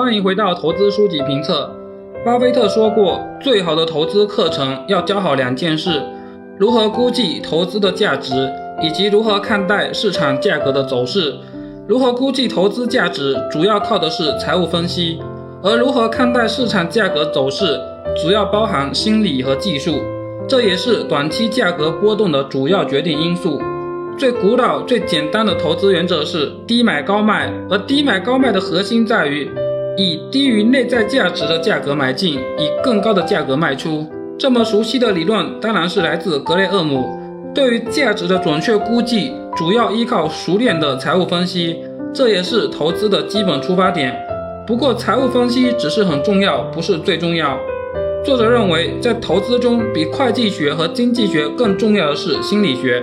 欢迎回到投资书籍评测。巴菲特说过，最好的投资课程要教好两件事：如何估计投资的价值，以及如何看待市场价格的走势。如何估计投资价值，主要靠的是财务分析；而如何看待市场价格走势，主要包含心理和技术。这也是短期价格波动的主要决定因素。最古老、最简单的投资原则是低买高卖，而低买高卖的核心在于以低于内在价值的价格买进，以更高的价格卖出。这么熟悉的理论当然是来自格雷厄姆。对于价值的准确估计，主要依靠熟练的财务分析，这也是投资的基本出发点。不过，财务分析只是很重要，不是最重要。作者认为，在投资中，比会计学和经济学更重要的是心理学。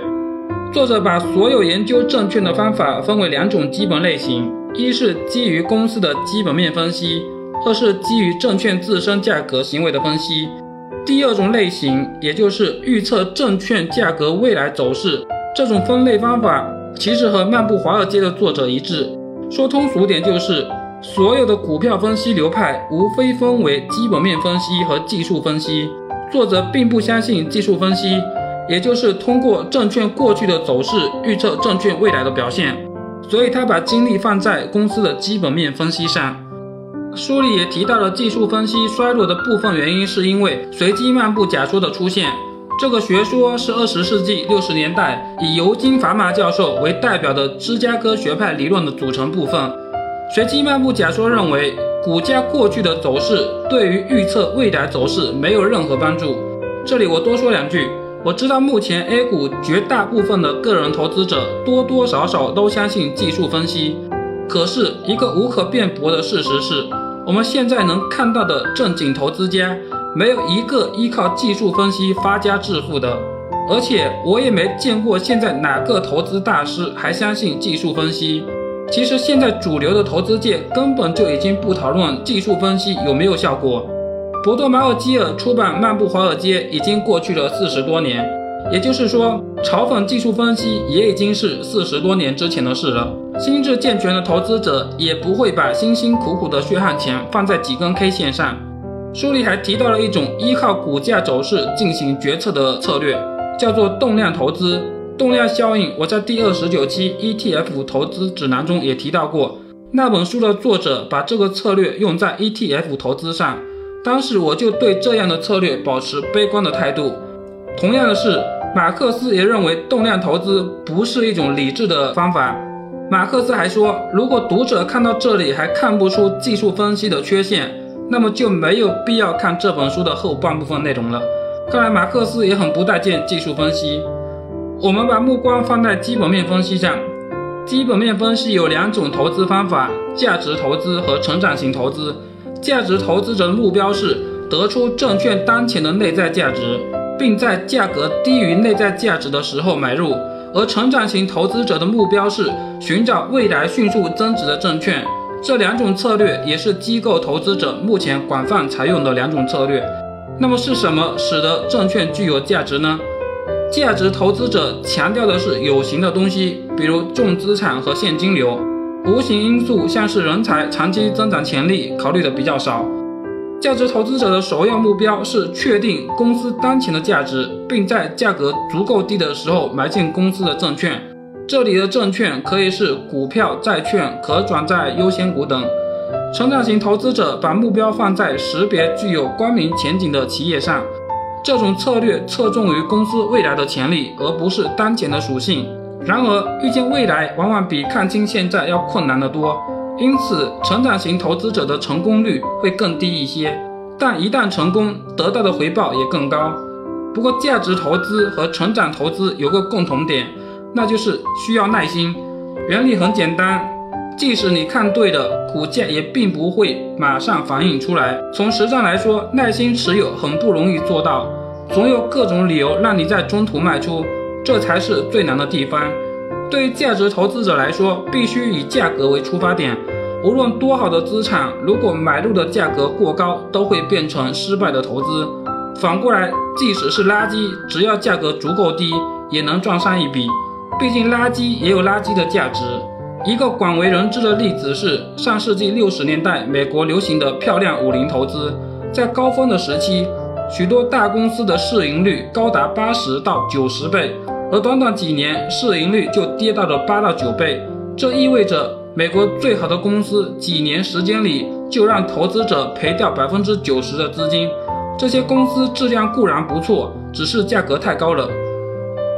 作者把所有研究证券的方法分为两种基本类型：一是基于公司的基本面分析，二是基于证券自身价格行为的分析。第二种类型，也就是预测证券价格未来走势，这种分类方法其实和《漫步华尔街》的作者一致。说通俗点，就是所有的股票分析流派无非分为基本面分析和技术分析。作者并不相信技术分析。也就是通过证券过去的走势预测证券未来的表现，所以他把精力放在公司的基本面分析上。书里也提到了技术分析衰落的部分原因，是因为随机漫步假说的出现。这个学说是二十世纪六十年代以尤金·法马教授为代表的芝加哥学派理论的组成部分。随机漫步假说认为，股价过去的走势对于预测未来走势没有任何帮助。这里我多说两句。我知道目前 A 股绝大部分的个人投资者多多少少都相信技术分析，可是一个无可辩驳的事实是，我们现在能看到的正经投资家没有一个依靠技术分析发家致富的，而且我也没见过现在哪个投资大师还相信技术分析。其实现在主流的投资界根本就已经不讨论技术分析有没有效果。博多马尔基尔出版《漫步华尔街》已经过去了四十多年，也就是说，嘲讽技术分析也已经是四十多年之前的事了。心智健全的投资者也不会把辛辛苦苦的血汗钱放在几根 K 线上。书里还提到了一种依靠股价走势进行决策的策略，叫做动量投资。动量效应，我在第二十九期 ETF 投资指南中也提到过。那本书的作者把这个策略用在 ETF 投资上。当时我就对这样的策略保持悲观的态度。同样的是，马克思也认为动量投资不是一种理智的方法。马克思还说，如果读者看到这里还看不出技术分析的缺陷，那么就没有必要看这本书的后半部分内容了。看来马克思也很不待见技术分析。我们把目光放在基本面分析上。基本面分析有两种投资方法：价值投资和成长型投资。价值投资者的目标是得出证券当前的内在价值，并在价格低于内在价值的时候买入；而成长型投资者的目标是寻找未来迅速增值的证券。这两种策略也是机构投资者目前广泛采用的两种策略。那么是什么使得证券具有价值呢？价值投资者强调的是有形的东西，比如重资产和现金流。无形因素像是人才、长期增长潜力考虑的比较少。价值投资者的首要目标是确定公司当前的价值，并在价格足够低的时候买进公司的证券。这里的证券可以是股票、债券、可转债优先股等。成长型投资者把目标放在识别具有光明前景的企业上，这种策略侧重于公司未来的潜力，而不是当前的属性。然而，预见未来往往比看清现在要困难得多，因此成长型投资者的成功率会更低一些。但一旦成功，得到的回报也更高。不过，价值投资和成长投资有个共同点，那就是需要耐心。原理很简单，即使你看对了，股价也并不会马上反映出来。从实战来说，耐心持有很不容易做到，总有各种理由让你在中途卖出。这才是最难的地方。对于价值投资者来说，必须以价格为出发点。无论多好的资产，如果买入的价格过高，都会变成失败的投资。反过来，即使是垃圾，只要价格足够低，也能赚上一笔。毕竟垃圾也有垃圾的价值。一个广为人知的例子是上世纪六十年代美国流行的漂亮五零投资，在高峰的时期，许多大公司的市盈率高达八十到九十倍，而短短几年市盈率就跌到了八到九倍。这意味着美国最好的公司几年时间里就让投资者赔掉百分之九十的资金。这些公司质量固然不错，只是价格太高了。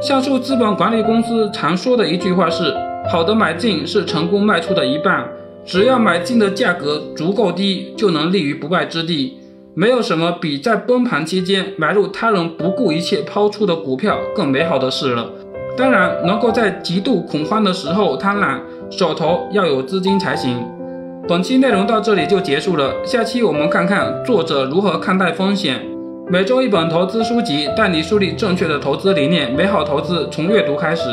橡树资本管理公司常说的一句话是：“好的买进是成功卖出的一半，只要买进的价格足够低，就能立于不败之地。没有什么比在崩盘期间买入他人不顾一切抛出的股票更美好的事了。当然，能够在极度恐慌的时候贪婪，手头要有资金才行。”本期内容到这里就结束了，下期我们看看作者如何看待风险。每周一本投资书籍，带你树立正确的投资理念。美好投资从阅读开始。